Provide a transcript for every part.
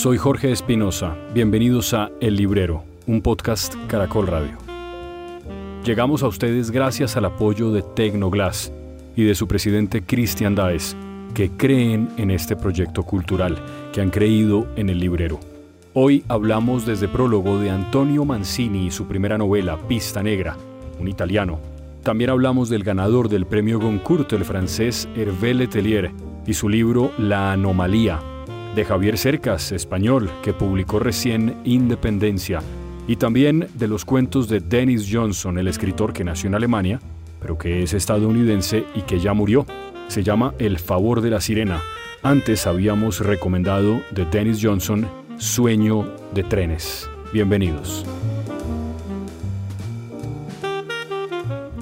Soy Jorge Espinosa. Bienvenidos a El Librero, un podcast Caracol Radio. Llegamos a ustedes gracias al apoyo de Tecnoglass y de su presidente Cristian Daes, que creen en este proyecto cultural, que han creído en el librero. Hoy hablamos desde prólogo de Antonio Mancini y su primera novela, Pista Negra, un italiano. También hablamos del ganador del premio Goncourt, el francés Hervé Letelier, y su libro La Anomalía, de Javier Cercas, español, que publicó recién Independencia, y también de los cuentos de Dennis Johnson, el escritor que nació en Alemania, pero que es estadounidense y que ya murió. Se llama El favor de la sirena. Antes habíamos recomendado de Dennis Johnson Sueño de trenes. Bienvenidos.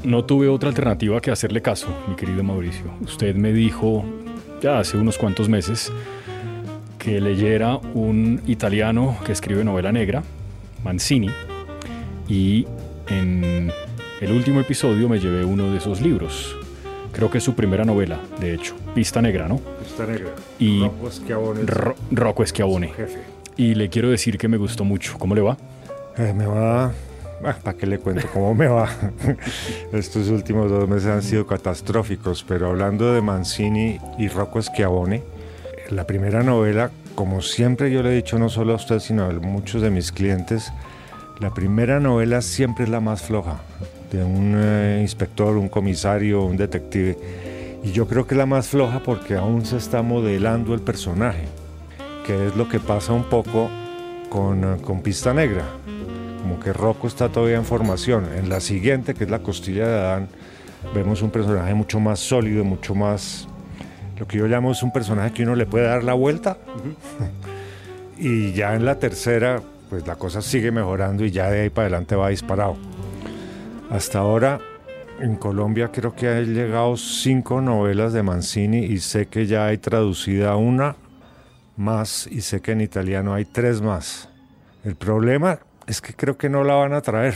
No tuve otra alternativa que hacerle caso, mi querido Mauricio. Usted me dijo ya hace unos cuantos meses que leyera un italiano que escribe novela negra, Mancini, y en el último episodio me llevé uno de esos libros. Creo que es su primera novela, de hecho, Pista Negra, ¿no? Pista Negra. Y Rocco Schiavone. Ro Rocco Schiavone. Jefe. Y le quiero decir que me gustó mucho. ¿Cómo le va? Eh, me va... ¿Para qué le cuento cómo me va? Estos últimos dos meses han sido catastróficos, pero hablando de Mancini y Rocco Schiavone, la primera novela, como siempre yo le he dicho no solo a usted, sino a muchos de mis clientes, la primera novela siempre es la más floja, de un eh, inspector, un comisario, un detective. Y yo creo que es la más floja porque aún se está modelando el personaje que es lo que pasa un poco con, eh, con Pista Negra. Como que Rocco está todavía en formación. En la siguiente, que es La Costilla de Adán, vemos un personaje mucho más sólido, mucho más... Lo que yo llamo es un personaje que uno le puede dar la vuelta. y ya en la tercera, pues la cosa sigue mejorando y ya de ahí para adelante va disparado. Hasta ahora, en Colombia creo que han llegado cinco novelas de Mancini y sé que ya hay traducida una más y sé que en italiano hay tres más. El problema es que creo que no la van a traer.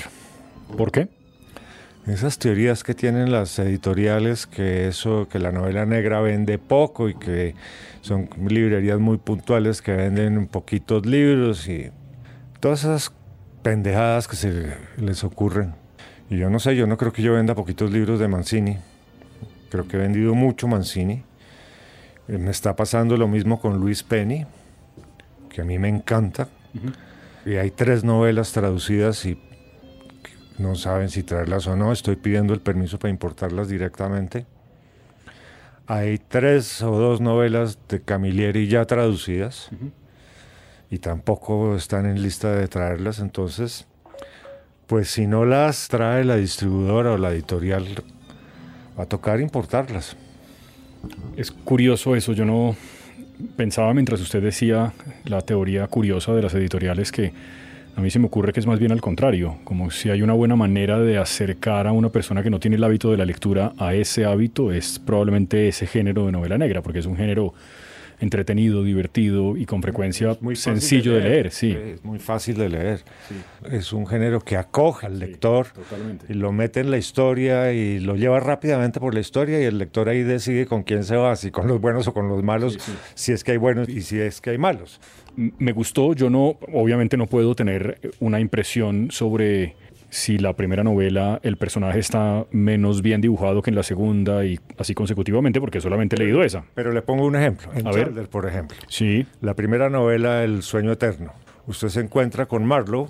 ¿Por qué? Esas teorías que tienen las editoriales, que eso, que la novela negra vende poco y que son librerías muy puntuales que venden poquitos libros y todas esas pendejadas que se les ocurren. Y yo no sé, yo no creo que yo venda poquitos libros de Mancini. Creo que he vendido mucho Mancini. Eh, me está pasando lo mismo con Luis Penny, que a mí me encanta. Y hay tres novelas traducidas y no saben si traerlas o no. Estoy pidiendo el permiso para importarlas directamente. Hay tres o dos novelas de Camilleri ya traducidas y tampoco están en lista de traerlas. Entonces, pues si no las trae la distribuidora o la editorial, va a tocar importarlas. Es curioso eso, yo no pensaba mientras usted decía la teoría curiosa de las editoriales que a mí se me ocurre que es más bien al contrario, como si hay una buena manera de acercar a una persona que no tiene el hábito de la lectura a ese hábito, es probablemente ese género de novela negra, porque es un género entretenido, divertido y con frecuencia muy sencillo de leer. sí. Es muy fácil de leer. Es un género que acoge al lector y lo mete en la historia y lo lleva rápidamente por la historia y el lector ahí decide con quién se va, si con los buenos o con los malos, si es que hay buenos y si es que hay malos. Me gustó, yo no, obviamente no puedo tener una impresión sobre si la primera novela el personaje está menos bien dibujado que en la segunda y así consecutivamente, porque solamente he leído esa. Pero le pongo un ejemplo. En A ver. por ejemplo. Sí. La primera novela, El sueño eterno. Usted se encuentra con Marlowe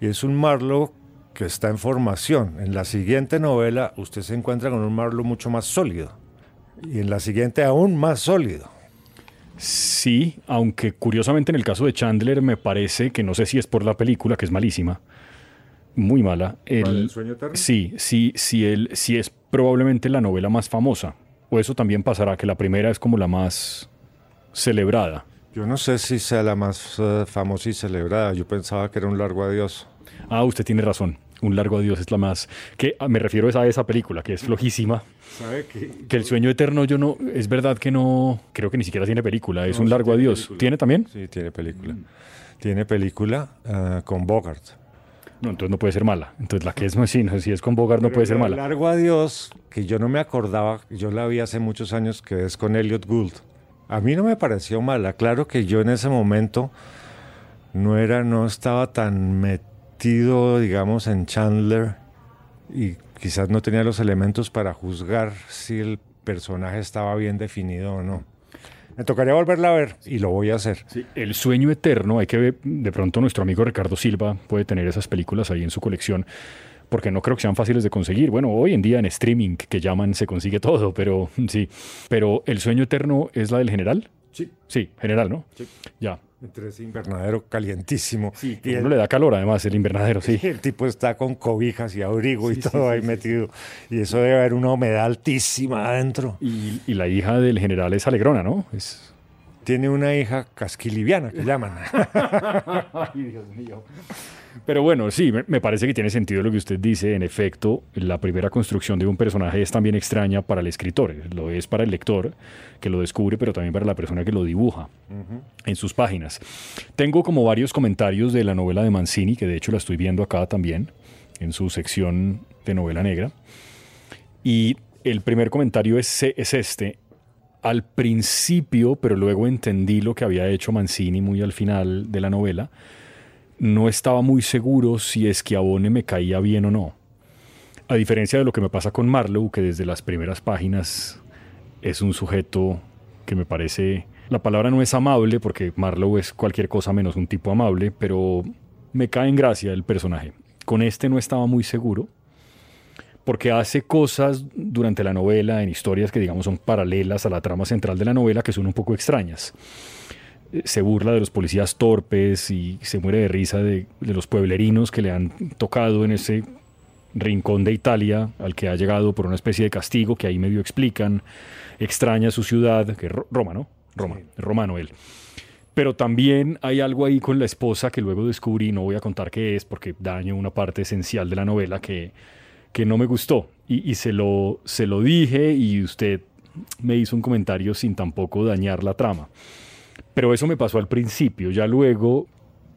y es un Marlowe que está en formación. En la siguiente novela, usted se encuentra con un Marlowe mucho más sólido. Y en la siguiente, aún más sólido. Sí, aunque curiosamente en el caso de Chandler me parece que no sé si es por la película, que es malísima, muy mala. El, sueño eterno? Sí, sí, sí, el, sí es probablemente la novela más famosa. O eso también pasará, que la primera es como la más celebrada. Yo no sé si sea la más eh, famosa y celebrada. Yo pensaba que era un largo adiós. Ah, usted tiene razón. Un largo adiós es la más. Que ah, me refiero a esa película, que es flojísima. ¿Sabe qué? Que el sueño eterno, yo no. Es verdad que no. Creo que ni siquiera tiene película. Es un largo adiós. ¿Tiene también? Sí, tiene película. Tiene película ah, con Bogart. No, entonces no puede ser mala. Entonces la que es, sí, si es con Bogart no puede ser mala. Largo adiós, que yo no me acordaba, yo la vi hace muchos años, que es con Elliot Gould. A mí no me pareció mala. Claro que yo en ese momento no era, no estaba tan metido, digamos, en Chandler y quizás no tenía los elementos para juzgar si el personaje estaba bien definido o no. Me tocaría volverla a ver y lo voy a hacer. el sueño eterno, hay que ver, de pronto nuestro amigo Ricardo Silva puede tener esas películas ahí en su colección, porque no creo que sean fáciles de conseguir. Bueno, hoy en día en streaming que llaman se consigue todo, pero sí. Pero el sueño eterno es la del general. Sí. Sí, general, ¿no? Sí. Ya. Entre ese invernadero calientísimo. Sí, y uno le da calor además, el invernadero, sí. El tipo está con cobijas y abrigo y todo ahí metido. Y eso debe haber una humedad altísima adentro. Y, y, la hija del general es alegrona, ¿no? Es... Tiene una hija casquiliviana, que llaman. Ay, Dios mío. Pero bueno, sí, me parece que tiene sentido lo que usted dice. En efecto, la primera construcción de un personaje es también extraña para el escritor. Lo es para el lector que lo descubre, pero también para la persona que lo dibuja en sus páginas. Tengo como varios comentarios de la novela de Mancini, que de hecho la estoy viendo acá también, en su sección de novela negra. Y el primer comentario es, es este. Al principio, pero luego entendí lo que había hecho Mancini muy al final de la novela no estaba muy seguro si es que Abone me caía bien o no. A diferencia de lo que me pasa con Marlowe, que desde las primeras páginas es un sujeto que me parece... La palabra no es amable, porque Marlowe es cualquier cosa menos un tipo amable, pero me cae en gracia el personaje. Con este no estaba muy seguro, porque hace cosas durante la novela, en historias que digamos son paralelas a la trama central de la novela, que son un poco extrañas se burla de los policías torpes y se muere de risa de, los pueblerinos que le han tocado en ese rincón de Italia al que ha llegado por una especie de castigo que ahí medio explican, extraña su ciudad, que es Roma, ¿no? Roma, romano él. Pero también hay algo ahí con la esposa que luego descubrí, no voy a contar qué es porque daño una parte esencial de la novela que, que no me gustó. Y, y se, lo, se lo dije y usted me hizo un comentario sin tampoco dañar la trama. Pero eso me pasó al principio. Ya luego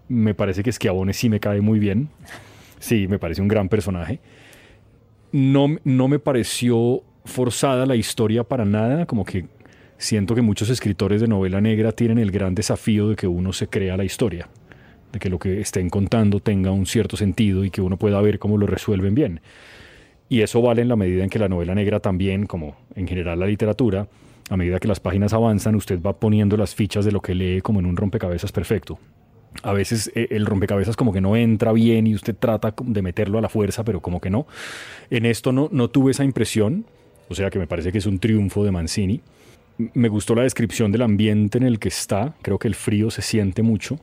me parece que Schiavone sí me cae muy bien. Sí, me parece un gran personaje. No, no me pareció forzada la historia para nada, como que siento que muchos escritores de novela negra tienen el gran desafío de que uno se crea la historia, de que lo que estén contando tenga un cierto sentido y que uno pueda ver cómo lo resuelven bien. Y eso vale en la medida en que la novela negra también, como en general la literatura, a medida que las páginas avanzan, usted va poniendo las fichas de lo que lee como en un rompecabezas perfecto. A veces eh, el rompecabezas como que no entra bien y usted trata de meterlo a la fuerza, pero como que no. En esto no, no tuve esa impresión, o sea que me parece que es un triunfo de Mancini. Me gustó la descripción del ambiente en el que está, creo que el frío se siente mucho.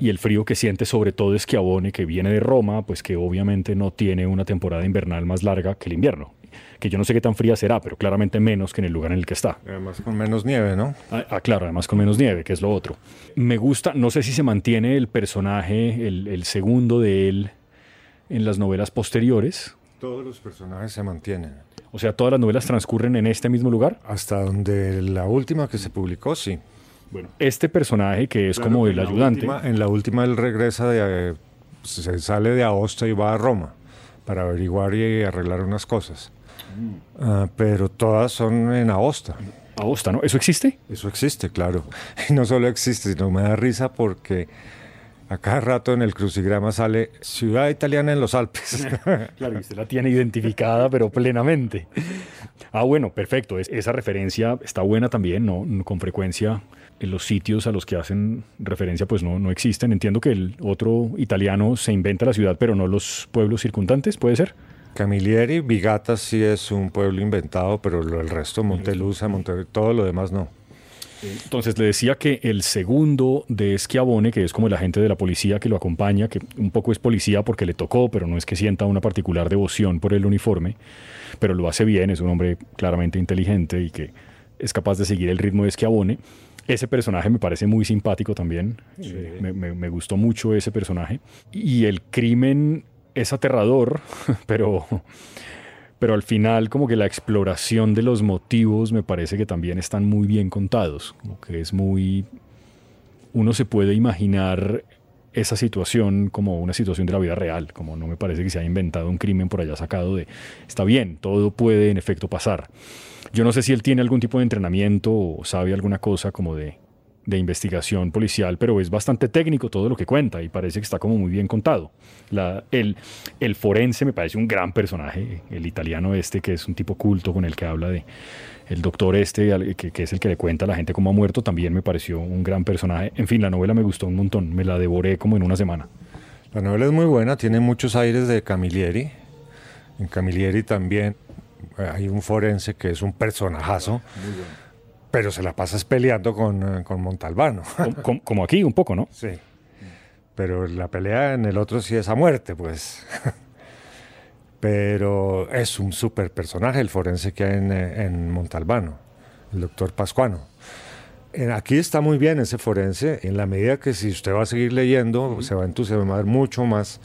Y el frío que siente sobre todo es que Abone, que viene de Roma, pues que obviamente no tiene una temporada invernal más larga que el invierno que yo no sé qué tan fría será, pero claramente menos que en el lugar en el que está. Además con menos nieve, ¿no? Ah, ah, claro, además con menos nieve, que es lo otro. Me gusta, no sé si se mantiene el personaje, el, segundo de él, en las novelas posteriores. Todos los personajes se mantienen. O sea, todas las novelas transcurren en este mismo lugar. Hasta donde la última que se publicó, sí. Bueno, este personaje que es como el ayudante. en la última él regresa de, se sale de Aosta y va a Roma para averiguar y arreglar unas cosas. Ah, pero todas son en Aosta. Aosta, ¿no? ¿Eso existe? Eso existe, claro. Y no solo existe, sino me da risa porque a cada rato en el crucigrama sale ciudad italiana en los Alpes. claro, y usted la tiene identificada, pero plenamente. Ah, bueno, perfecto. esa referencia está buena también, ¿no? Con frecuencia en los sitios a los que hacen referencia pues no, no existen. Entiendo que el otro italiano se inventa la ciudad, pero no los pueblos circundantes, ¿puede ser? Camilleri, Vigata sí es un pueblo inventado, pero el resto, Montelusa, Monte, todo lo demás no. Entonces le decía que el segundo de Schiavone, que es como el agente de la policía que lo acompaña, que un poco es policía porque le tocó, pero no es que sienta una particular devoción por el uniforme, pero lo hace bien, es un hombre claramente inteligente y que es capaz de seguir el ritmo de Schiavone. Ese personaje me parece muy simpático también, eh, me, me gustó mucho ese personaje. Y el crimen es aterrador, pero, pero al final como que la exploración de los motivos me parece que también están muy bien contados, como que es muy... Uno se puede imaginar esa situación como una situación de la vida real, como no me parece que se haya inventado un crimen por allá sacado de... Está bien, todo puede en efecto pasar. Yo no sé si él tiene algún tipo de entrenamiento o sabe alguna cosa como de, de investigación policial, pero es bastante técnico todo lo que cuenta y parece que está como muy bien contado. La, el, el forense me parece un gran personaje, el italiano este, que es un tipo culto con el que habla de el doctor este, que, que, es el que le cuenta a la gente cómo ha muerto, también me pareció un gran personaje. En fin, la novela me gustó un montón, me la devoré como en una semana. La novela es muy buena, tiene muchos aires de Camilleri. En Camilleri también hay un forense que es un personajazo. Muy bueno pero se la pasas peleando con, eh, con Montalbano. Como, como, aquí, un poco, ¿no? Sí. Pero la pelea en el otro sí es a muerte, pues. pero es un súper personaje el forense que hay en, eh, en Montalbano, el doctor Pascuano. Aquí está muy bien ese forense, en la medida que si usted va a seguir leyendo, se va a entusiasmar mucho más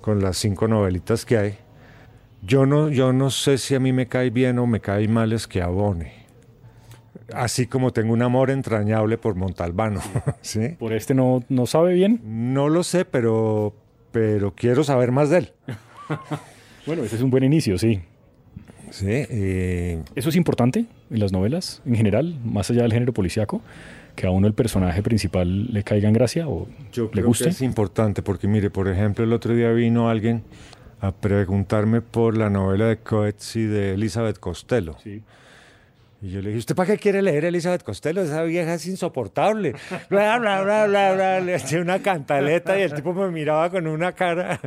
con las cinco novelitas que hay. Yo no, yo no sé si a mí me cae bien o me cae mal es que abone Así como tengo un amor entrañable por Montalbano. ¿sí? ¿Por este no, no sabe bien? No lo sé, pero, pero quiero saber más de él. bueno, ese es un buen inicio, sí. Sí. Eh, ¿Eso es importante en las novelas en general, más allá del género policíaco? que a uno el personaje principal le caiga en gracia o Yo le creo guste? Que es importante porque mire, por ejemplo, el otro día vino alguien a preguntarme por la novela de Coetzee de Elizabeth Costello. Sí. Y yo le dije, ¿usted para qué quiere leer Elizabeth Costello? Esa vieja es insoportable. bla, bla, bla, bla, bla. Le eché una cantaleta y el tipo me miraba con una cara.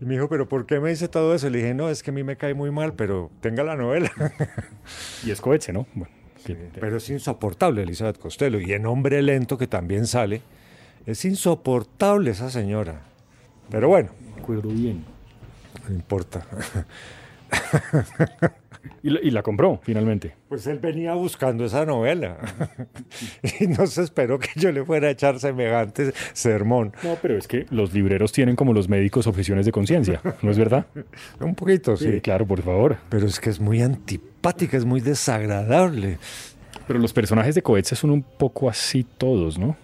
Y me dijo, ¿pero por qué me dice todo eso? Le dije, no, es que a mí me cae muy mal, pero tenga la novela. Y es coheche, ¿no? Bueno, sí, pero es insoportable Elizabeth Costello. Y en Hombre Lento, que también sale, es insoportable esa señora. Pero bueno. Cuidó bien. No importa. Y la, y la, compró finalmente. Pues él venía buscando esa novela y no se esperó que yo le fuera a echar semejante sermón. No, pero es que los libreros tienen como los médicos objeciones de conciencia, ¿no es verdad? Un poquito, sí. sí. Claro, por favor. Pero es que es muy antipática, es muy desagradable. Pero los personajes de Coetzee son un poco así todos, ¿no?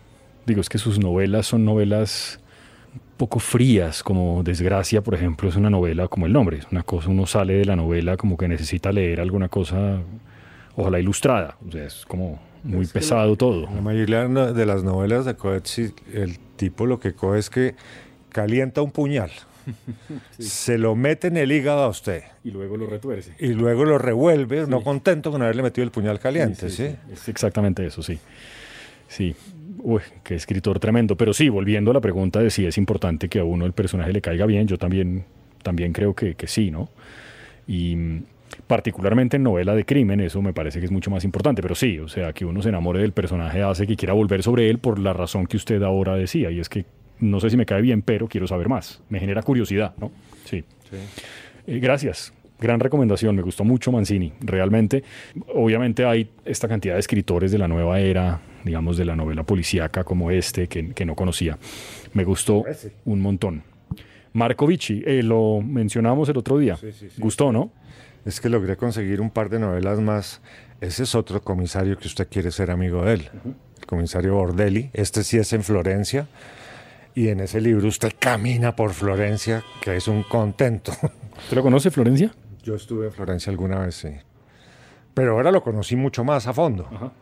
Digo, es que sus novelas son novelas poco frías, como Desgracia, por ejemplo, es una novela como el nombre, es una cosa, uno sale de la novela como que necesita leer alguna cosa, ojalá ilustrada, o sea, es como muy es pesado la, todo. La mayoría de las novelas de Coetzee, el tipo lo que coge es que calienta un puñal. Sí. Se lo mete en el hígado a usted. Y luego lo retuerce. Y luego lo revuelve, sí. no contento con haberle metido el puñal caliente, ¿sí? sí es exactamente eso, sí. Sí, Uy, qué escritor tremendo. Pero sí, volviendo a la pregunta de si es importante que a uno el personaje le caiga bien, yo también, también creo que, que sí, ¿no? Y particularmente en novela de crimen, eso me parece que es mucho más importante. Pero sí, o sea, que uno se enamore del personaje hace que quiera volver sobre él por la razón que usted ahora decía, y es que no sé si me cae bien, pero quiero saber más. Me genera curiosidad, ¿no? Sí. sí. Eh, gracias. Gran recomendación, me gustó mucho Mancini, realmente. Obviamente hay esta cantidad de escritores de la nueva era, digamos, de la novela policíaca como este, que, que no conocía. Me gustó un montón. Marco Vici, eh, lo mencionamos el otro día. Sí, sí, sí. Gustó, ¿no? Es que logré conseguir un par de novelas más. Ese es otro comisario que usted quiere ser amigo de él, uh -huh. el comisario Bordelli. Este sí es en Florencia. Y en ese libro usted camina por Florencia, que es un contento. ¿Usted lo conoce, Florencia? Yo estuve en Florencia alguna vez, sí. Pero ahora lo conocí mucho más a fondo. Ajá,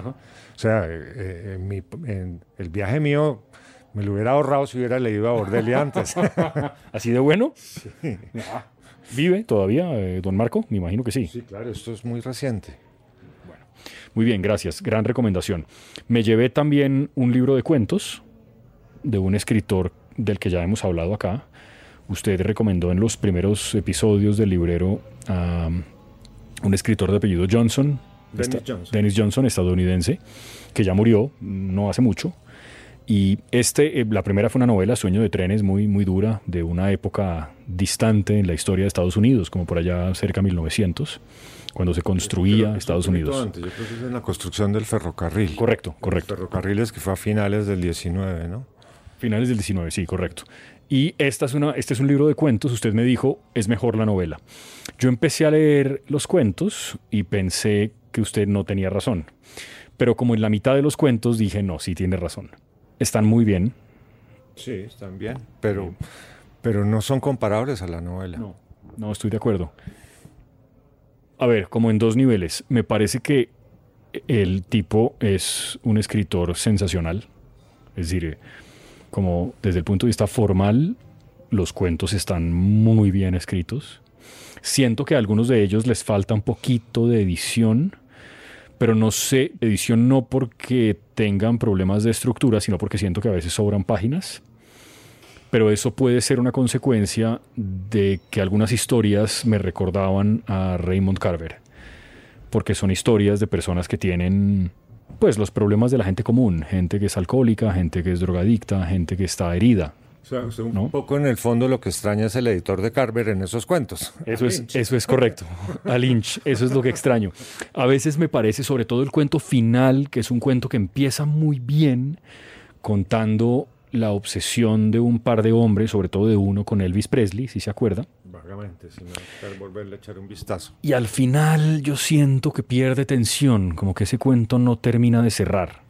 ajá. O sea, eh, en, mi, en el viaje mío me lo hubiera ahorrado si hubiera leído a Bordelli antes. ¿Así de bueno? Sí. ¿Vive todavía eh, don Marco? Me imagino que sí. Sí, claro, esto es muy reciente. Bueno, muy bien, gracias. Gran recomendación. Me llevé también un libro de cuentos de un escritor del que ya hemos hablado acá. Usted recomendó en los primeros episodios del librero a un escritor de apellido Johnson, Dennis esta, Johnson. Dennis Johnson, estadounidense, que ya murió no hace mucho. Y este, eh, la primera fue una novela, Sueño de trenes, muy, muy dura, de una época distante en la historia de Estados Unidos, como por allá cerca de 1900, cuando se construía Estados un Unidos. Antes. Yo creo que es en la construcción del ferrocarril. Correcto, correcto. Ferrocarriles que fue a finales del 19, ¿no? Finales del 19, sí, correcto. Y esta es una, este es un libro de cuentos, usted me dijo, es mejor la novela. Yo empecé a leer los cuentos y pensé que usted no tenía razón. Pero como en la mitad de los cuentos dije, no, sí tiene razón. Están muy bien. Sí, están bien, pero, pero no son comparables a la novela. No, no estoy de acuerdo. a ver, como en dos niveles. Me parece que el tipo es un escritor sensacional. Es decir, como desde el punto de vista formal, los cuentos están muy bien escritos. Siento que a algunos de ellos les falta un poquito de edición, pero no sé, edición no porque tengan problemas de estructura, sino porque siento que a veces sobran páginas. Pero eso puede ser una consecuencia de que algunas historias me recordaban a Raymond Carver, porque son historias de personas que tienen pues los problemas de la gente común, gente que es alcohólica, gente que es drogadicta, gente que está herida, o sea, un poco en el fondo lo que extraña es el editor de Carver en esos cuentos. Eso es, eso es correcto. A Lynch, eso es lo que extraño. A veces me parece, sobre todo el cuento final, que es un cuento que empieza muy bien contando la obsesión de un par de hombres, sobre todo de uno con Elvis Presley, si se acuerda. Vagamente, sin volverle a echar un vistazo. Y al final yo siento que pierde tensión, como que ese cuento no termina de cerrar,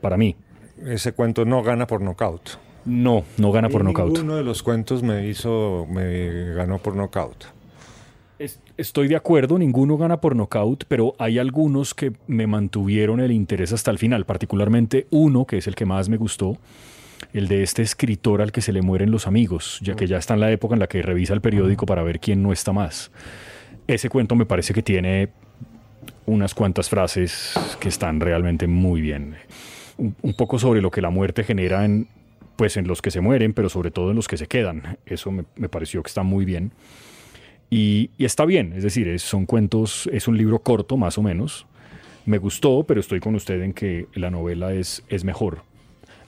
para mí. Ese cuento no gana por nocaut. No, no gana por nocaut. Uno de los cuentos me hizo, me ganó por nocaut. Estoy de acuerdo, ninguno gana por nocaut, pero hay algunos que me mantuvieron el interés hasta el final, particularmente uno que es el que más me gustó, el de este escritor al que se le mueren los amigos, ya que ya está en la época en la que revisa el periódico para ver quién no está más. Ese cuento me parece que tiene unas cuantas frases que están realmente muy bien. un poco sobre lo que la muerte genera en, pues en los que se mueren, pero sobre todo en los que se quedan. Eso me, pareció que está muy bien. Y, está bien, es decir, son cuentos, es un libro corto más o menos. Me gustó, pero estoy con usted en que la novela es, es mejor.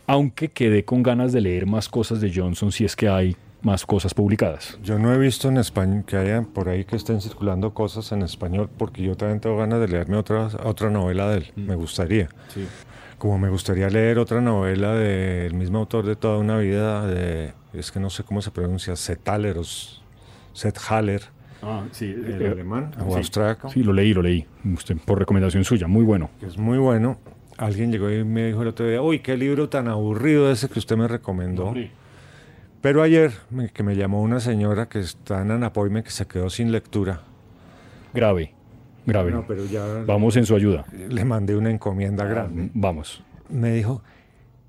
Aunque quedé con ganas de leer más cosas de Johnson si es que hay más cosas publicadas. Yo no he visto en español que haya por ahí que estén circulando cosas en español, porque yo también tengo ganas de leerme otra, otra novela de él. Mm. Me gustaría. Sí como me gustaría leer otra novela del mismo autor de toda una vida, de, es que no sé cómo se pronuncia, Seth Haller. Ah, sí, el eh, alemán o austriaco. Sí, lo leí, lo leí, usted, por recomendación suya, muy bueno. Es muy bueno. Alguien llegó y me dijo el otro día, uy, qué libro tan aburrido ese que usted me recomendó. Pero ayer que me llamó una señora que está en Anapoime que se quedó sin lectura. Grave grave. No, pero ya vamos en su ayuda. Le mandé una encomienda ah, grande. Vamos. Me dijo,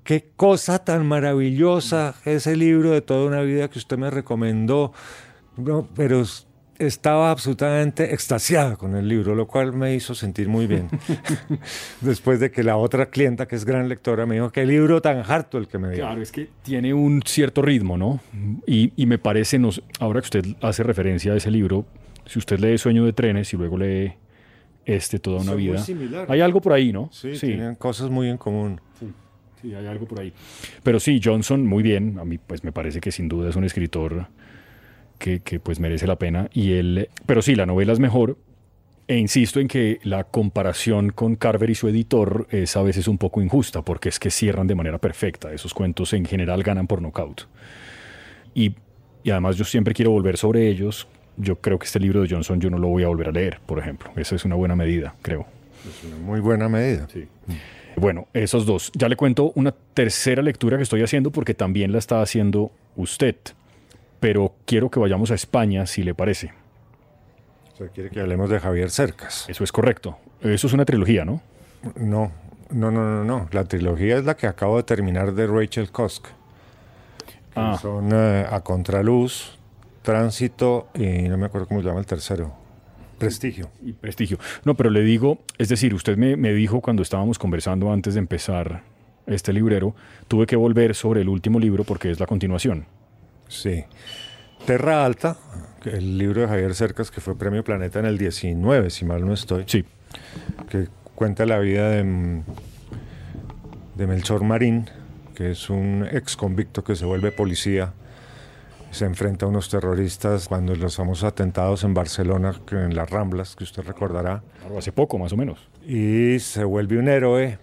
qué cosa tan maravillosa ese libro de toda una vida que usted me recomendó. No, pero estaba absolutamente extasiada con el libro, lo cual me hizo sentir muy bien. Después de que la otra clienta, que es gran lectora, me dijo, qué libro tan harto el que me dio. Claro, es que tiene un cierto ritmo, ¿no? Y, y me parece, nos, ahora que usted hace referencia a ese libro, si usted lee Sueño de Trenes y luego lee este toda una vida. Hay algo por ahí, ¿no? Sí, tienen cosas muy en común. Sí, hay algo por ahí. Pero sí, Johnson, muy bien. A mí, pues me parece que sin duda es un escritor que, que pues merece la pena. Y él, pero sí, la novela es mejor. E insisto en que la comparación con Carver y su editor es a veces un poco injusta, porque es que cierran de manera perfecta. Esos cuentos en general ganan por nocaut. Y, y además yo siempre quiero volver sobre ellos yo creo que este libro de Johnson yo no lo voy a volver a leer, por ejemplo. Esa es una buena medida, creo. Es una muy buena medida. Sí. Bueno, esos dos. Ya le cuento una tercera lectura que estoy haciendo porque también la está haciendo usted. Pero quiero que vayamos a España, si le parece. O sea, quiere que hablemos de Javier Cercas. Eso es correcto. Eso es una trilogía, ¿no? No, no, no, no, no. La trilogía es la que acabo de terminar de Rachel Kosk. Ah. Son eh, A Contraluz, Tránsito y no me acuerdo cómo se llama el tercero. Prestigio. Y prestigio. No, pero le digo, es decir, usted me, me dijo cuando estábamos conversando antes de empezar este librero, tuve que volver sobre el último libro porque es la continuación. Sí. Terra Alta, el libro de Javier Cercas, que fue Premio Planeta en el 19, si mal no estoy. Sí. Que cuenta la vida de, de Melchor Marín, que es un ex convicto que se vuelve policía se enfrenta a unos terroristas cuando los famosos atentados en Barcelona, en las Ramblas, que usted recordará. hace poco, más o menos. Y se vuelve un héroe.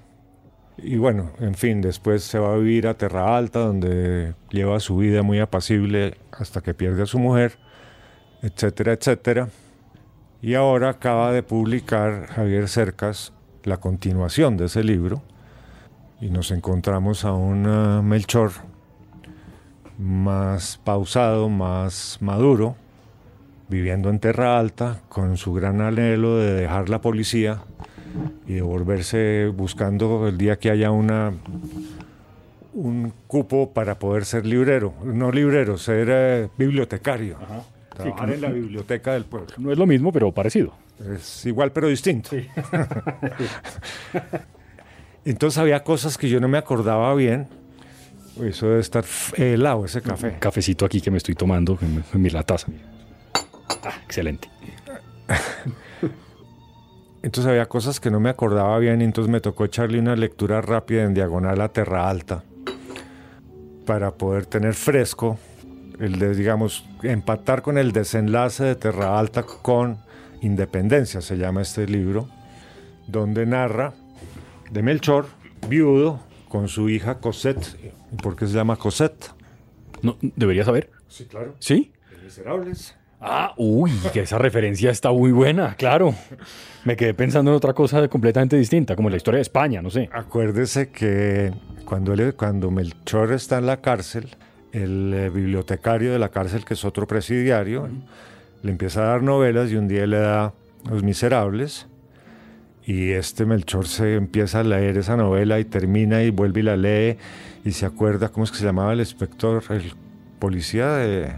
Y bueno, en fin, después se va a vivir a Terra Alta, donde lleva su vida muy apacible hasta que pierde a su mujer, etcétera, etcétera. Y ahora acaba de publicar Javier Cercas la continuación de ese libro. Y nos encontramos a un uh, Melchor más pausado, más maduro, viviendo en Terra Alta, con su gran anhelo de dejar la policía y de volverse buscando el día que haya una un cupo para poder ser librero, no librero, ser eh, bibliotecario, trabajar en la biblioteca del pueblo. No es lo mismo, pero parecido. Es igual pero distinto. Entonces había cosas que yo no me acordaba bien. Eso debe estar helado, ese café. Un cafecito aquí que me estoy tomando en, mi la taza. Ah, excelente. Entonces había cosas que no me acordaba bien, y entonces me tocó echarle una lectura rápida en diagonal a Terra Alta para poder tener fresco el de, digamos, empatar con el desenlace de Terra Alta con Independencia, se llama este libro, donde narra de Melchor, viudo, con su hija Cosette. ¿Por qué se llama Cosette? No, debería saber. Sí, claro. ¿Sí? Miserables. Ah, uy, que esa referencia está muy buena, claro. Me quedé pensando en otra cosa completamente distinta, como la historia de España, no sé. Acuérdese que cuando, él, cuando Melchor está en la cárcel, el eh, bibliotecario de la cárcel, que es otro presidiario, le empieza a dar novelas y un día le da Los Miserables. Y este Melchor se empieza a leer esa novela y termina y vuelve y la lee y se acuerda, ¿cómo es que se llamaba el inspector, el policía de,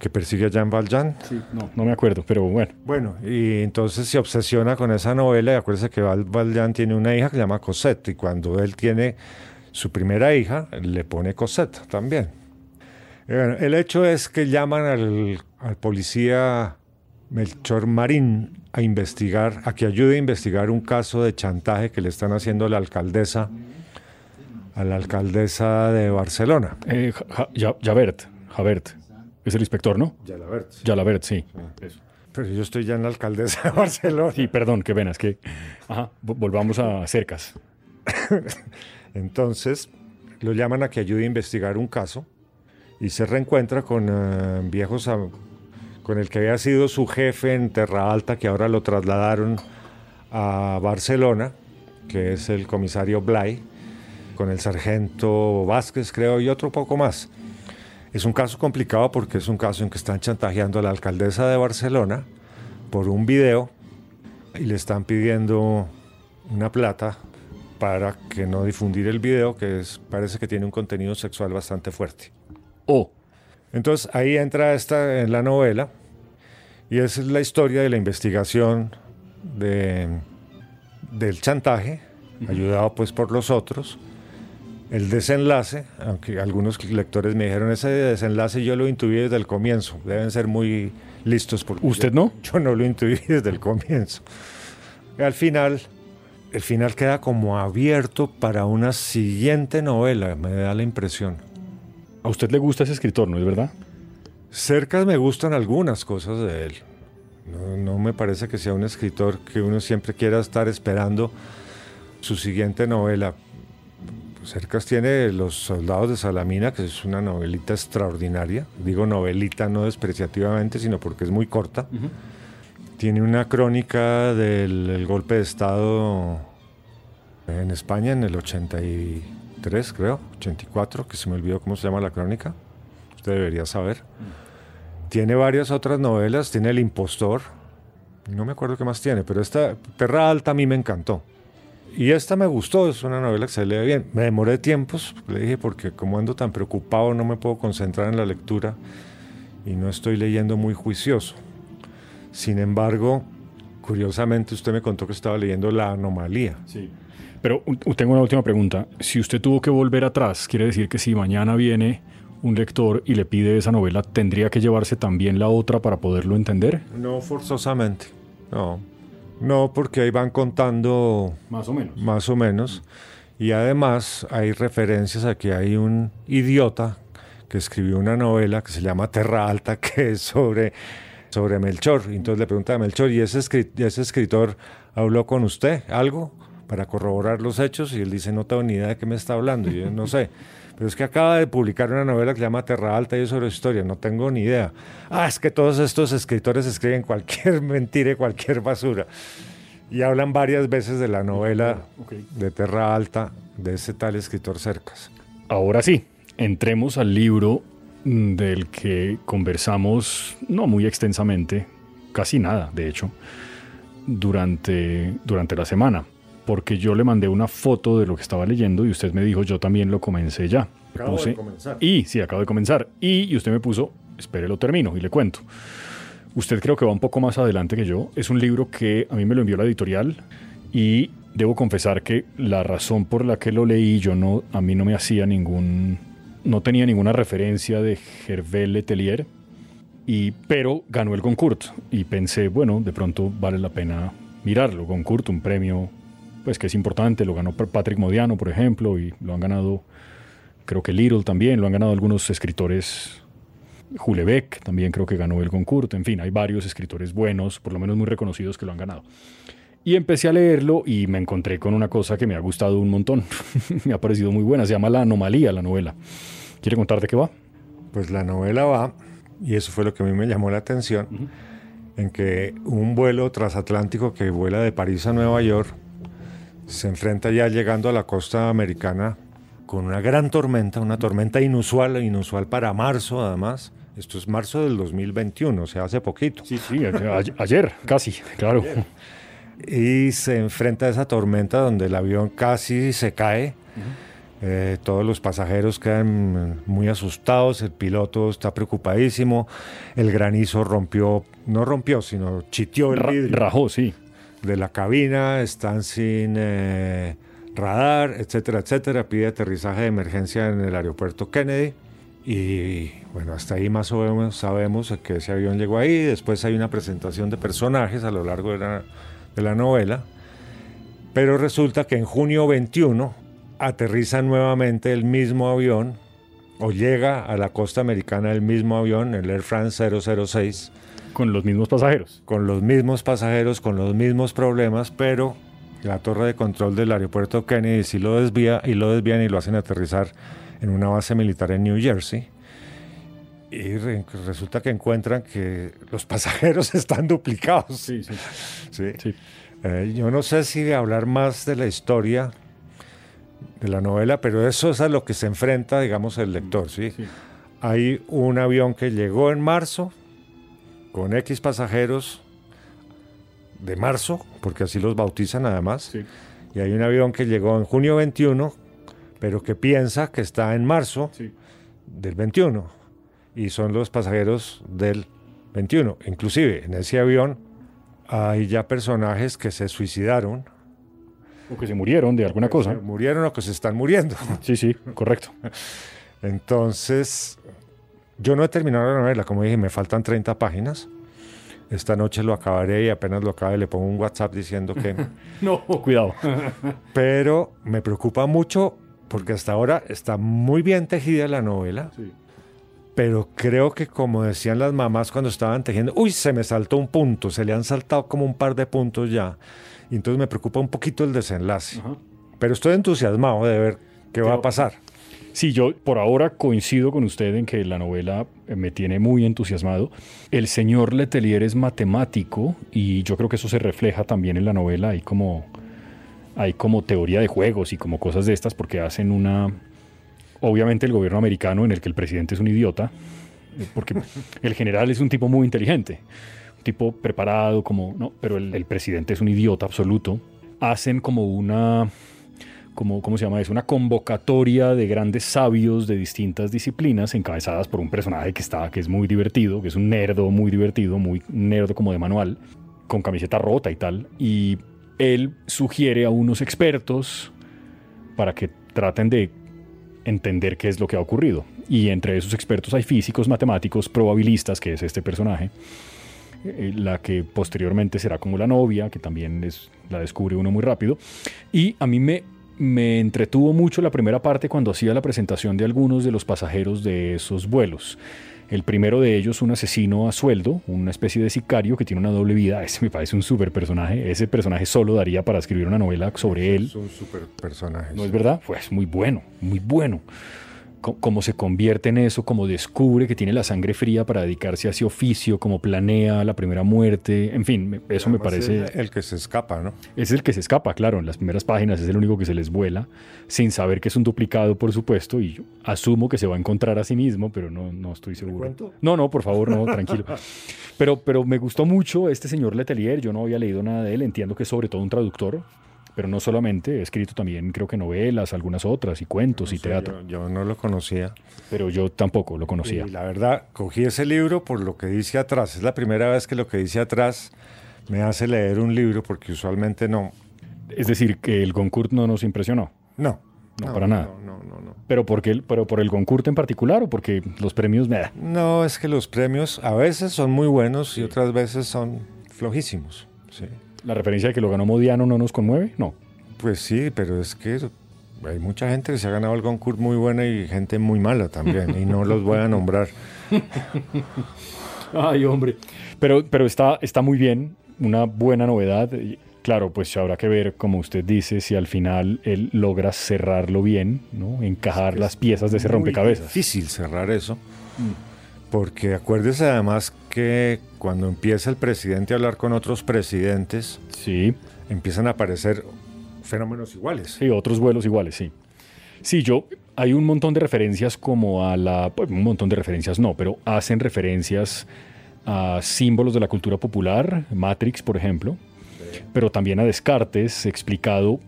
que persigue a Jean Valjean? Sí, no, no me acuerdo, pero bueno. Bueno, y entonces se obsesiona con esa novela y acuérdese que Valjean tiene una hija que se llama Cosette y cuando él tiene su primera hija, le pone Cosette también. el hecho es que llaman al, al policía Melchor Marín a investigar, a que ayude a investigar un caso de chantaje que le están haciendo a la alcaldesa, a la alcaldesa de Barcelona. Eh, Javert, Javert, es el inspector, ¿no? Jalabert. Jalabert, sí. Pero yo estoy ya en la alcaldesa de Barcelona. Sí, perdón, qué pena, es que ajá, volvamos a cercas. Entonces, lo llaman a que ayude a investigar un caso y se reencuentra con uh, viejos con el que había sido su jefe en Terra Alta, que ahora lo trasladaron a Barcelona, que es el comisario Blay, con el sargento Vázquez, creo, y otro poco más. Es un caso complicado porque es un caso en que están chantajeando a la alcaldesa de Barcelona por un video y le están pidiendo una plata para que no difundir el video, que es, parece que tiene un contenido sexual bastante fuerte. Oh. Entonces ahí entra esta en la novela y esa es la historia de la investigación de, del chantaje, ayudado pues por los otros. El desenlace, aunque algunos lectores me dijeron ese desenlace yo lo intuí desde el comienzo, deben ser muy listos. Porque ¿Usted no? Yo no lo intuí desde el comienzo. Y al final, el final queda como abierto para una siguiente novela, me da la impresión. ¿A usted le gusta ese escritor, no es verdad? Cercas me gustan algunas cosas de él. No, me parece que sea un escritor que uno siempre quiera estar esperando su siguiente novela. Cercas tiene Los Soldados de Salamina, que es una novelita extraordinaria. Digo novelita no despreciativamente, sino porque es muy corta. Tiene una crónica del golpe de Estado en España en el 83 creo, 84, que se me olvidó cómo se llama la crónica. Usted debería saber. Tiene varias otras novelas, tiene El Impostor, no me acuerdo qué más tiene, pero esta, Perra Alta, a mí me encantó. Y esta me gustó, es una novela que se lee bien. Me demoré tiempos, le dije, porque como ando tan preocupado no me puedo concentrar en la lectura y no estoy leyendo muy juicioso. Sin embargo, curiosamente usted me contó que estaba leyendo La Anomalía. Sí. Pero tengo una última pregunta. Si usted tuvo que volver atrás, quiere decir que si mañana viene un lector y le pide esa novela, ¿tendría que llevarse también la otra para poderlo entender? No forzosamente, no. No, porque ahí van contando... Más o menos. Más o menos. Y además hay referencias a que hay un idiota que escribió una novela que se llama Terra Alta, que es sobre, sobre Melchor. Entonces le pregunta a Melchor, ¿y ese, ese escritor habló con usted algo? para corroborar los hechos y él dice, no tengo ni idea de qué me está hablando, y yo no sé. Pero es que acaba de publicar una novela que se llama Terra Alta y es sobre historia, no tengo ni idea. Ah, es que todos estos escritores escriben cualquier mentira y cualquier basura. Y hablan varias veces de la novela de Terra Alta de ese tal escritor Cercas. Ahora sí, entremos al libro del que conversamos no muy extensamente, casi nada, de hecho, durante, durante la semana, porque yo le mandé una foto de lo que estaba leyendo y usted me dijo, yo también lo comencé ya. Acabo de comenzar. Y, sí, acabo de comenzar. Y, y usted me puso, espere, lo termino y le cuento. Usted creo que va un poco más adelante que yo. Es un libro que a mí me lo envió la editorial y debo confesar que la razón por la que lo leí yo no a mí no me hacía ningún no tenía ninguna referencia de Hervé Letelier y pero ganó el Goncourt y pensé, bueno, de pronto vale la pena mirarlo. Goncourt, un premio pues que es importante, lo ganó Patrick Modiano, por ejemplo, y lo han ganado creo que Little también, lo han ganado algunos escritores Julebeck también creo que ganó el Goncourt, en fin, hay varios escritores buenos, por lo menos muy reconocidos que lo han ganado. Y empecé a leerlo y me encontré con una cosa que me ha gustado un montón, me ha parecido muy buena, se llama La Anomalía, la novela. ¿Quiere contar de qué va? Pues la novela va, y eso fue lo que a mí me llamó la atención, en que un vuelo transatlántico que vuela de París a Nueva York se enfrenta ya llegando a la costa americana con una gran tormenta, una tormenta inusual, inusual para marzo además, esto es marzo del 2021, o sea, hace poquito. Sí, sí, ayer, casi, claro. Y se enfrenta a esa tormenta donde el avión casi se cae. Eh, todos los pasajeros quedan muy asustados, el piloto está preocupadísimo, el granizo rompió, no rompió, sino chiteó el vidrio. Rajó, sí. De la cabina, están sin eh, radar, etcétera, etcétera. Pide aterrizaje de emergencia en el aeropuerto Kennedy. Y bueno, hasta ahí más o menos sabemos que ese avión llegó ahí. Después hay una presentación de personajes a lo largo de la, de la novela. Pero resulta que en junio 21 aterriza nuevamente el mismo avión o llega a la costa americana el mismo avión, el Air France 006. Con los mismos pasajeros. Con los mismos pasajeros, con los mismos problemas, pero la torre de control del aeropuerto Kennedy sí lo desvía y lo desvían y lo hacen aterrizar en una base militar en New Jersey. Y resulta que encuentran que los pasajeros están duplicados. Sí, sí. sí. Eh, yo no sé si hablar más de la historia de la novela, pero eso es a lo que se enfrenta, digamos, el lector. ¿sí? Hay un avión que llegó en marzo con X pasajeros de marzo, porque así los bautizan además. Y hay un avión que llegó en junio 21 pero que piensa que está en marzo del 21 y son los pasajeros del 21. Inclusive en ese avión hay ya personajes que se suicidaron. O que se murieron de alguna cosa. Se murieron o que se están muriendo. Sí, sí, correcto. Entonces, yo no he terminado la novela, como dije, me faltan 30 páginas. Esta noche lo acabaré y apenas lo acabe le pongo un WhatsApp diciendo que... no, cuidado. Pero me preocupa mucho porque hasta ahora está muy bien tejida la novela. Pero creo que como decían las mamás cuando estaban tejiendo, uy, se me saltó un punto, se le han saltado como un par de puntos ya. Y entonces me preocupa un poquito el desenlace. Pero estoy entusiasmado de ver qué va a pasar. Sí, yo por ahora coincido con usted en que la novela me tiene muy entusiasmado. El señor Letelier es matemático y yo creo que eso se refleja también en la novela. Hay como hay como teoría de juegos y como cosas de estas porque hacen una... Obviamente el gobierno americano en el que el presidente es un idiota, eh, porque el general es un tipo muy inteligente, un tipo preparado, como, no, pero el, presidente es un idiota absoluto. Hacen como una, como, ¿cómo se llama eso? Una convocatoria de grandes sabios de distintas disciplinas encabezadas por un personaje que está, que es muy divertido, que es un nerdo muy divertido, muy nerdo como de manual, con camiseta rota y tal. Y él sugiere a unos expertos para que traten de entender qué es lo que ha ocurrido. Y entre esos expertos hay físicos, matemáticos, probabilistas, que es este personaje, eh, la que posteriormente será como la novia, que también es, la descubre uno muy rápido. Y a mí me, me entretuvo mucho la primera parte cuando hacía la presentación de algunos de los pasajeros de esos vuelos. El primero de ellos, un asesino a sueldo, una especie de sicario que tiene una doble vida. Ese me parece un super personaje. Ese personaje solo daría para escribir una novela sobre él. Es un super personaje. ¿No es verdad? Pues muy bueno, muy bueno. Cómo se convierte en eso, cómo descubre que tiene la sangre fría para dedicarse a ese oficio, cómo planea la primera muerte, en fin, eso me parece... Es el que se escapa, ¿no? Es el que se escapa, claro, en las primeras páginas es el único que se les vuela, sin saber que es un duplicado, por supuesto, y yo asumo que se va a encontrar a sí mismo, pero no, no estoy seguro. No, no, por favor, no, tranquilo. Pero, pero me gustó mucho este señor Letelier, yo no había leído nada de él, entiendo que es sobre todo un traductor, pero no solamente, he escrito también creo que novelas, algunas otras, y cuentos y teatro. Yo, no lo conocía. Pero yo tampoco lo conocía. Y la verdad, cogí ese libro por lo que dice atrás. Es la primera vez que lo que dice atrás me hace leer un libro porque usualmente no. Es decir, que el Goncourt no nos impresionó. No. No, para nada. No, no, no. ¿Pero, por ¿Pero por el Goncourt en particular o porque los premios me da? No, es que los premios a veces son muy buenos y otras veces son flojísimos. Sí. ¿La referencia de que lo ganó Modiano no nos conmueve? No. Pues sí, pero es que hay mucha gente que se ha ganado el concurso muy buena y gente muy mala también, y no los voy a nombrar. Ay, hombre. Pero, pero está, está muy bien, una buena novedad. Claro, pues habrá que ver, como usted dice, si al final él logra cerrarlo bien, ¿no? encajar las piezas de ese rompecabezas. Es difícil cerrar eso, mm. Porque acuérdese además que cuando empieza el presidente a hablar con otros presidentes, sí. empiezan a aparecer fenómenos iguales. Sí, otros vuelos iguales, sí. Sí, yo, hay un montón de referencias como a la, pues, un montón de referencias no, pero hacen referencias a símbolos de la cultura popular, Matrix, por ejemplo, pero también a Descartes, explicado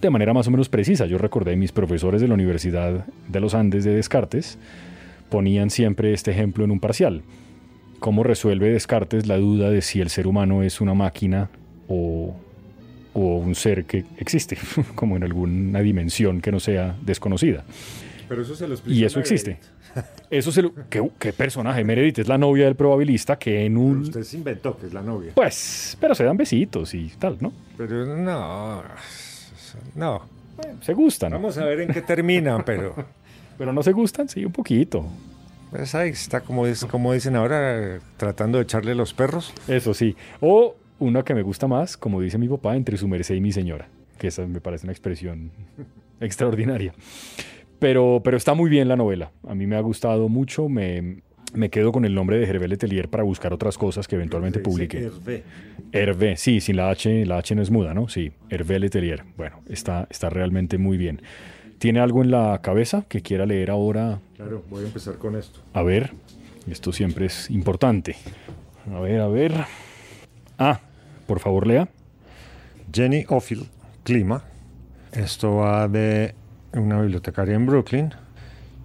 de manera más o menos precisa. Yo recordé mis profesores de la Universidad de los Andes de Descartes, ponían siempre este ejemplo en un parcial cómo resuelve Descartes la duda de si el ser humano es una máquina o, un ser que existe, como en alguna dimensión que no sea desconocida. Pero eso se lo Y eso existe. Eso se lo, ¿qué, personaje? Meredith es la novia del probabilista que en un... usted se inventó que es la novia. Pues, pero se dan besitos y tal, ¿no? Pero no, no. se gustan. Vamos a ver en qué terminan, pero... pero no se gustan, sí, un poquito. Pues ahí está, como, como dicen ahora, tratando de echarle los perros. Eso sí. O una que me gusta más, como dice mi papá, entre su merced y mi señora, que esa me parece una expresión extraordinaria. Pero, pero está muy bien la novela. A mí me ha gustado mucho. Me, me quedo con el nombre de Hervé Letelier para buscar otras cosas que eventualmente publique. Hervé. Hervé, sí, sin la H, la H no es muda, ¿no? Sí, Hervé Letelier. Bueno, está, está realmente muy bien. ¿Tiene algo en la cabeza que quiera leer ahora? Claro, voy a empezar con esto. A ver, esto siempre es importante. A ver, a ver. Ah, por favor, lea. Jenny Offield, Clima. Esto va de una bibliotecaria en Brooklyn.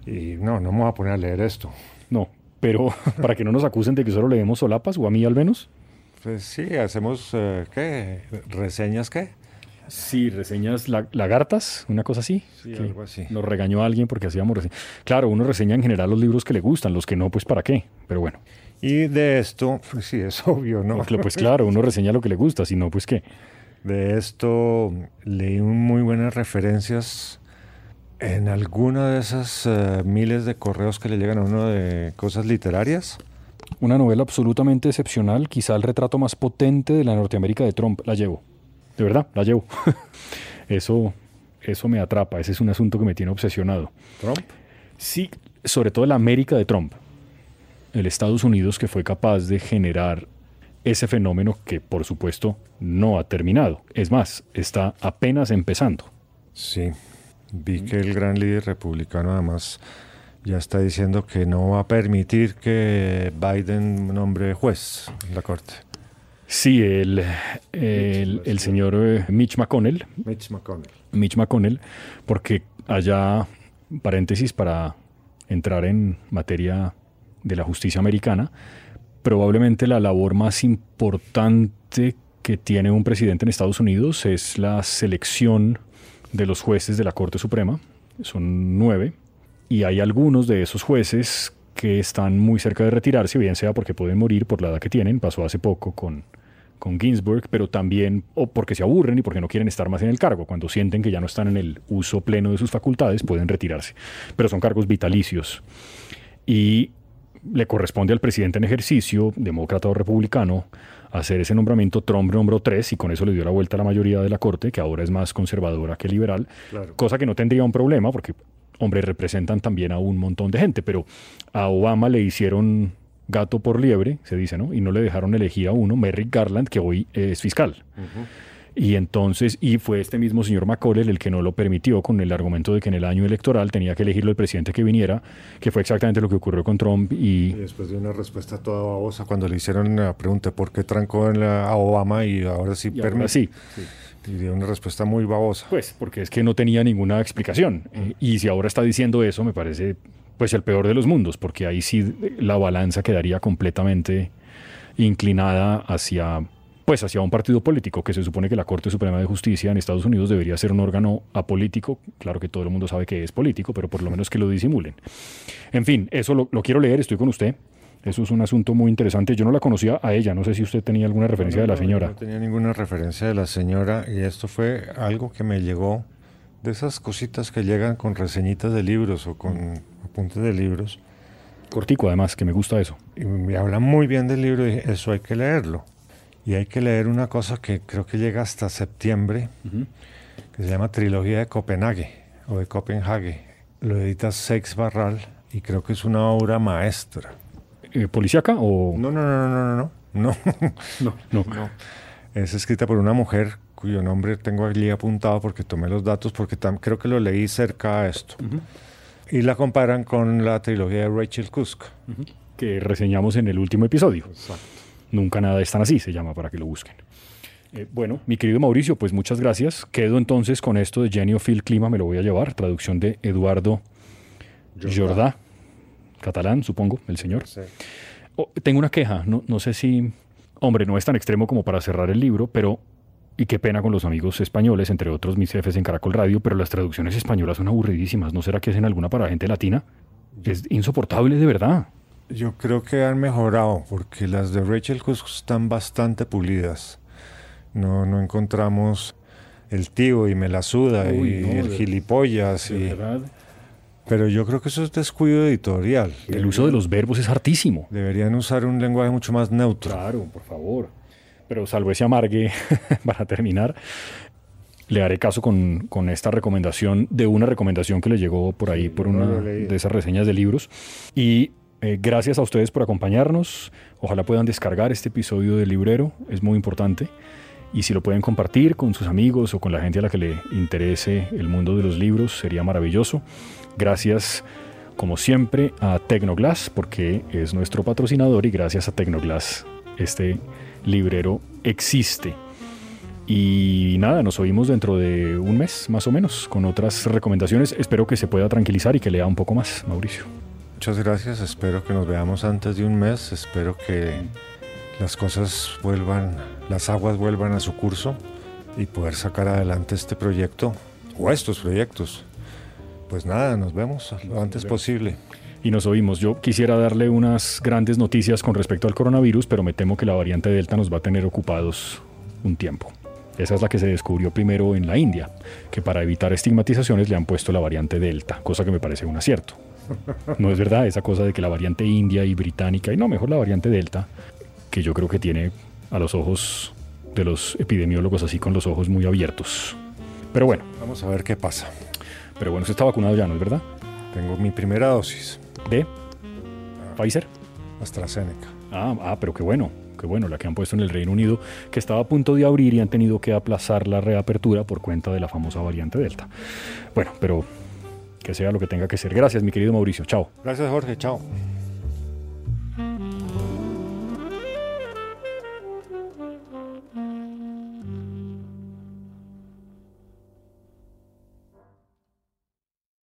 Y no, no me voy a poner a leer esto. No, pero para que no nos acusen de que solo leemos solapas, o a mí al menos. Pues sí, hacemos, eh, ¿qué? ¿Reseñas qué? Sí, reseñas lagartas, una cosa así. Sí, algo así. Nos regañó alguien porque hacíamos reseñas. Claro, uno reseña en general los libros que le gustan, los que no, pues para qué. Pero bueno. Y de esto, pues sí, es obvio, ¿no? Pues, pues claro, uno reseña lo que le gusta, si no, pues qué. De esto leí muy buenas referencias en alguna de esas eh, miles de correos que le llegan a uno de cosas literarias. Una novela absolutamente excepcional, quizá el retrato más potente de la Norteamérica de Trump, la llevo. De verdad, la llevo. eso, eso me atrapa, ese es un asunto que me tiene obsesionado. ¿Trump? Sí, sobre todo la América de Trump. El Estados Unidos que fue capaz de generar ese fenómeno que por supuesto no ha terminado. Es más, está apenas empezando. Sí, vi que el gran líder republicano además ya está diciendo que no va a permitir que Biden nombre juez en la corte. Sí, el, el, señor eh, Mitch McConnell. Mitch McConnell. Mitch McConnell, porque allá, paréntesis, para entrar en materia de la justicia americana, probablemente la labor más importante que tiene un presidente en Estados Unidos es la selección de los jueces de la Corte Suprema. Son nueve. Y hay algunos de esos jueces que están muy cerca de retirarse, bien sea porque pueden morir por la edad que tienen. Pasó hace poco con con Ginsburg, pero también o porque se aburren y porque no quieren estar más en el cargo. Cuando sienten que ya no están en el uso pleno de sus facultades, pueden retirarse. Pero son cargos vitalicios. Y le corresponde al presidente en ejercicio, demócrata o republicano, hacer ese nombramiento. Trump nombró tres y con eso le dio la vuelta a la mayoría de la corte, que ahora es más conservadora que liberal, cosa que no tendría un problema porque hombre, representan también a un montón de gente, pero a Obama le hicieron gato por liebre, se dice, ¿no? Y no le dejaron elegir a uno, Merrick Garland, que hoy es fiscal. Y entonces, y fue este mismo señor McConnell el que no lo permitió con el argumento de que en el año electoral tenía que elegirlo el presidente que viniera, que fue exactamente lo que ocurrió con Trump. Y, después de una respuesta toda babosa cuando le hicieron la pregunta por qué trancó a Obama y ahora sí permite. Sí. Y dio una respuesta muy babosa. Pues, porque es que no tenía ninguna explicación. Eh, y si ahora está diciendo eso, me parece pues el peor de los mundos, porque ahí sí la balanza quedaría completamente inclinada hacia pues hacia un partido político que se supone que la Corte Suprema de Justicia en Estados Unidos debería ser un órgano apolítico, claro que todo el mundo sabe que es político, pero por lo menos que lo disimulen. En fin, eso lo, quiero leer, estoy con usted. Eso es un asunto muy interesante. Yo no la conocía a ella, no sé si usted tenía alguna referencia de la señora. No tenía ninguna referencia de la señora y esto fue algo que me llegó de esas cositas que llegan con reseñitas de libros o con apuntes de libros. Cortico además, que me gusta eso. Y me habla muy bien del libro y eso hay que leerlo. Y hay que leer una cosa que creo que llega hasta septiembre, que se llama Trilogía de Copenhague o de Copenhague. Lo edita Sex Barral y creo que es una obra maestra. Eh, ¿Policiaca o...? No, no, no, no, no, no. No, no. no. Es escrita por una mujer cuyo nombre tengo allí apuntado porque tomé los datos, porque creo que lo leí cerca a esto. Y la comparan con la trilogía de Rachel Kusk. Que reseñamos en el último episodio. Exacto. Nunca nada es tan así, se llama para que lo busquen. Eh, bueno, mi querido Mauricio, pues muchas gracias. Quedo entonces con esto de Genio Phil Clima, me lo voy a llevar. Traducción de Eduardo Jordá, catalán, supongo, el señor. Oh, tengo una queja, no, no sé si, hombre, no es tan extremo como para cerrar el libro, pero y qué pena con los amigos españoles, entre otros mis jefes en Caracol Radio, pero las traducciones españolas son aburridísimas. ¿No será que hacen alguna para gente latina? Es insoportable de verdad. Yo creo que han mejorado porque las de Rachel Cusk están bastante pulidas. No, no encontramos el tío y me la suda y el gilipollas. y, Pero yo creo que eso es descuido editorial. El uso de los verbos es hartísimo. Deberían usar un lenguaje mucho más neutro. Claro, por favor. Pero salvo ese amargue, para terminar, le haré caso con, con, esta recomendación de una recomendación que le llegó por ahí, por una de esas reseñas de libros. Y eh, gracias a ustedes por acompañarnos. Ojalá puedan descargar este episodio del librero, es muy importante. Y si lo pueden compartir con sus amigos o con la gente a la que le interese el mundo de los libros, sería maravilloso. Gracias, como siempre, a Tecnoglass, porque es nuestro patrocinador y gracias a Tecnoglass este librero existe. Y nada, nos oímos dentro de un mes más o menos con otras recomendaciones. Espero que se pueda tranquilizar y que lea un poco más, Mauricio. Muchas gracias, espero que nos veamos antes de un mes, espero que las cosas vuelvan, las aguas vuelvan a su curso y poder sacar adelante este proyecto o estos proyectos. Pues nada, nos vemos lo antes posible. Y nos oímos. Yo quisiera darle unas grandes noticias con respecto al coronavirus, pero me temo que la variante Delta nos va a tener ocupados un tiempo. Esa es la que se descubrió primero en la India, que para evitar estigmatizaciones le han puesto la variante Delta, cosa que me parece un acierto. No es verdad esa cosa de que la variante india y británica, y no, mejor la variante delta, que yo creo que tiene a los ojos de los epidemiólogos así con los ojos muy abiertos. Pero bueno. Vamos a ver qué pasa. Pero bueno, usted está vacunado ya, ¿no es verdad? Tengo mi primera dosis. ¿De? ¿Pfizer? AstraZeneca. Ah, ah, pero qué bueno, qué bueno, la que han puesto en el Reino Unido, que estaba a punto de abrir y han tenido que aplazar la reapertura por cuenta de la famosa variante Delta. Bueno, pero que sea lo que tenga que ser. Gracias, mi querido Mauricio. Chao. Gracias, Jorge. Chao.